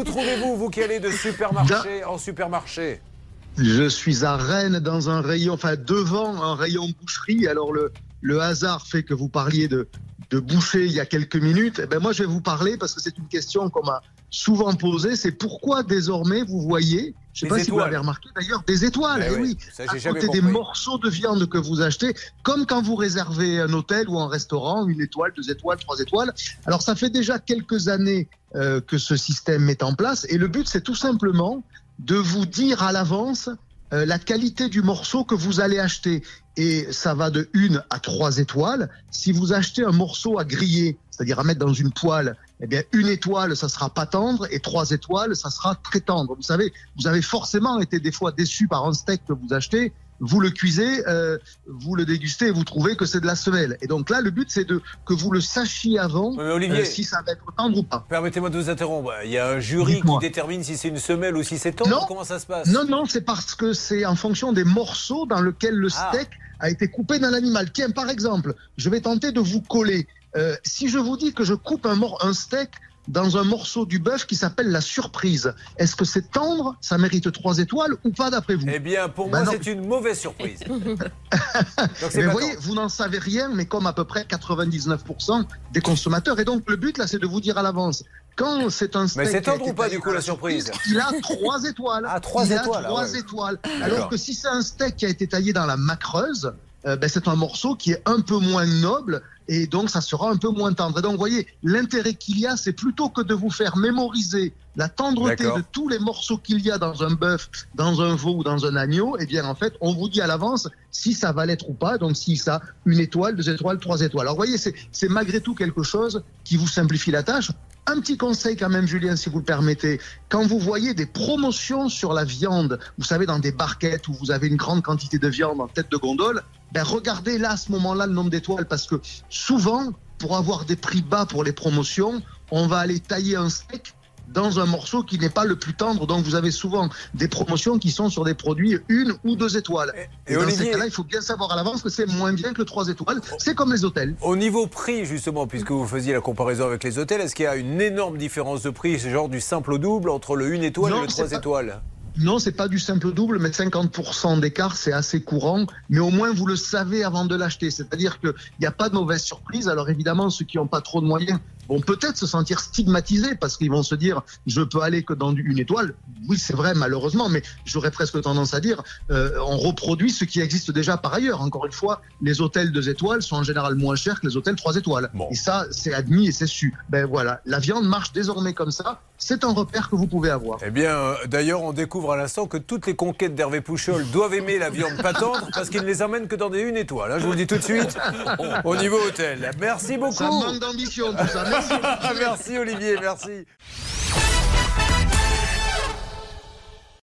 vous trouvez-vous, vous qui allez de supermarché en supermarché? Je suis à Rennes dans un rayon, enfin devant un rayon boucherie. Alors le, le hasard fait que vous parliez de, de boucher il y a quelques minutes. Eh ben moi, je vais vous parler parce que c'est une question qu'on m'a souvent posée. C'est pourquoi désormais vous voyez, je ne sais pas si vous l'avez remarqué d'ailleurs, des étoiles. Eh eh oui, ça, à côté des morceaux de viande que vous achetez, comme quand vous réservez un hôtel ou un restaurant, une étoile, deux étoiles, trois étoiles. Alors ça fait déjà quelques années euh, que ce système est en place et le but c'est tout simplement de vous dire à l'avance euh, la qualité du morceau que vous allez acheter. Et ça va de 1 à 3 étoiles. Si vous achetez un morceau à griller, c'est-à-dire à mettre dans une poêle, eh bien, une étoile, ça sera pas tendre, et trois étoiles, ça sera très tendre. Vous savez, vous avez forcément été des fois déçu par un steak que vous achetez. Vous le cuisez, euh, vous le dégustez et vous trouvez que c'est de la semelle. Et donc là, le but, c'est de que vous le sachiez avant Mais Olivier, euh, si ça va être tendre ou pas. permettez-moi de vous interrompre. Il y a un jury qui détermine si c'est une semelle ou si c'est tendre. Non. Comment ça se passe Non, non, c'est parce que c'est en fonction des morceaux dans lesquels le Ah. steak a été coupé dans l'animal. Tiens, par exemple, je vais tenter de vous coller. Euh, si je vous dis que je coupe un, mor- un steak dans un morceau du bœuf qui s'appelle la surprise, est-ce que c'est tendre Ça mérite trois étoiles ou pas d'après vous? Eh bien, pour Bah moi, c'est une mauvaise surprise. Donc, Mais pas vous voyez, vous n'en savez rien, mais comme à peu près 99% des consommateurs. Et donc, le but, là, c'est de vous dire à l'avance. Quand c'est un steak. Mais c'est qui a tendre été ou pas, taillé du coup, dans la surprise Il a trois étoiles. Ah, trois il étoiles, A ah trois ouais. étoiles. Alors que si c'est un steak qui a été taillé dans la macreuse, euh, ben, c'est un morceau qui est un peu moins noble et donc ça sera un peu moins tendre. Et donc, vous voyez, l'intérêt qu'il y a, c'est plutôt que de vous faire mémoriser la tendreté de tous les morceaux qu'il y a dans un bœuf, dans un veau ou dans un agneau, et bien en fait, on vous dit à l'avance si ça va l'être ou pas. Donc si ça une étoile, deux étoiles, trois étoiles. Alors vous voyez, c'est c'est malgré tout quelque chose qui vous simplifie la tâche. Un petit conseil quand même, Julien, si vous le permettez. Quand vous voyez des promotions sur la viande, vous savez, dans des barquettes où vous avez une grande quantité de viande en tête de gondole, ben regardez là, à ce moment-là, le nombre d'étoiles, parce que souvent, pour avoir des prix bas pour les promotions, on va aller tailler un steak dans un morceau qui n'est pas le plus tendre. Donc vous avez souvent des promotions qui sont sur des produits une ou deux étoiles. Et, Et, dans Olivier, ces cas-là, il faut bien savoir à l'avance que c'est moins bien que le trois étoiles. C'est comme les hôtels. au niveau prix, justement, puisque vous faisiez la comparaison avec les hôtels, est-ce qu'il y a une énorme différence de prix, genre du simple au double, entre le 1 étoile Non, et le c'est 3 pas- étoiles? Non, c'est pas du simple double, mais 50% d'écart, c'est assez courant. Mais au moins, vous le savez avant de l'acheter. C'est-à-dire qu'il n'y a pas de mauvaise surprise. Alors évidemment, ceux qui n'ont pas trop de moyens vont peut-être se sentir stigmatisés parce qu'ils vont se dire, je peux aller que dans une étoile. Oui, c'est vrai, malheureusement, mais j'aurais presque tendance à dire, euh, on reproduit ce qui existe déjà par ailleurs. Encore une fois, les hôtels deux étoiles sont en général moins chers que les hôtels trois étoiles. Bon. Et ça, c'est admis et c'est su. Ben voilà, la viande marche désormais comme ça. C'est un repère que vous pouvez avoir. Eh bien, euh, d'ailleurs, on découvre à l'instant que toutes les conquêtes d'Hervé Pouchol doivent aimer la viande pas tendre parce qu'il ne les emmène que dans des une étoile. hein, je vous le dis tout de suite, au niveau hôtel. Merci beaucoup. Ça manque d'ambition, tout ça. Merci. Olivier, merci.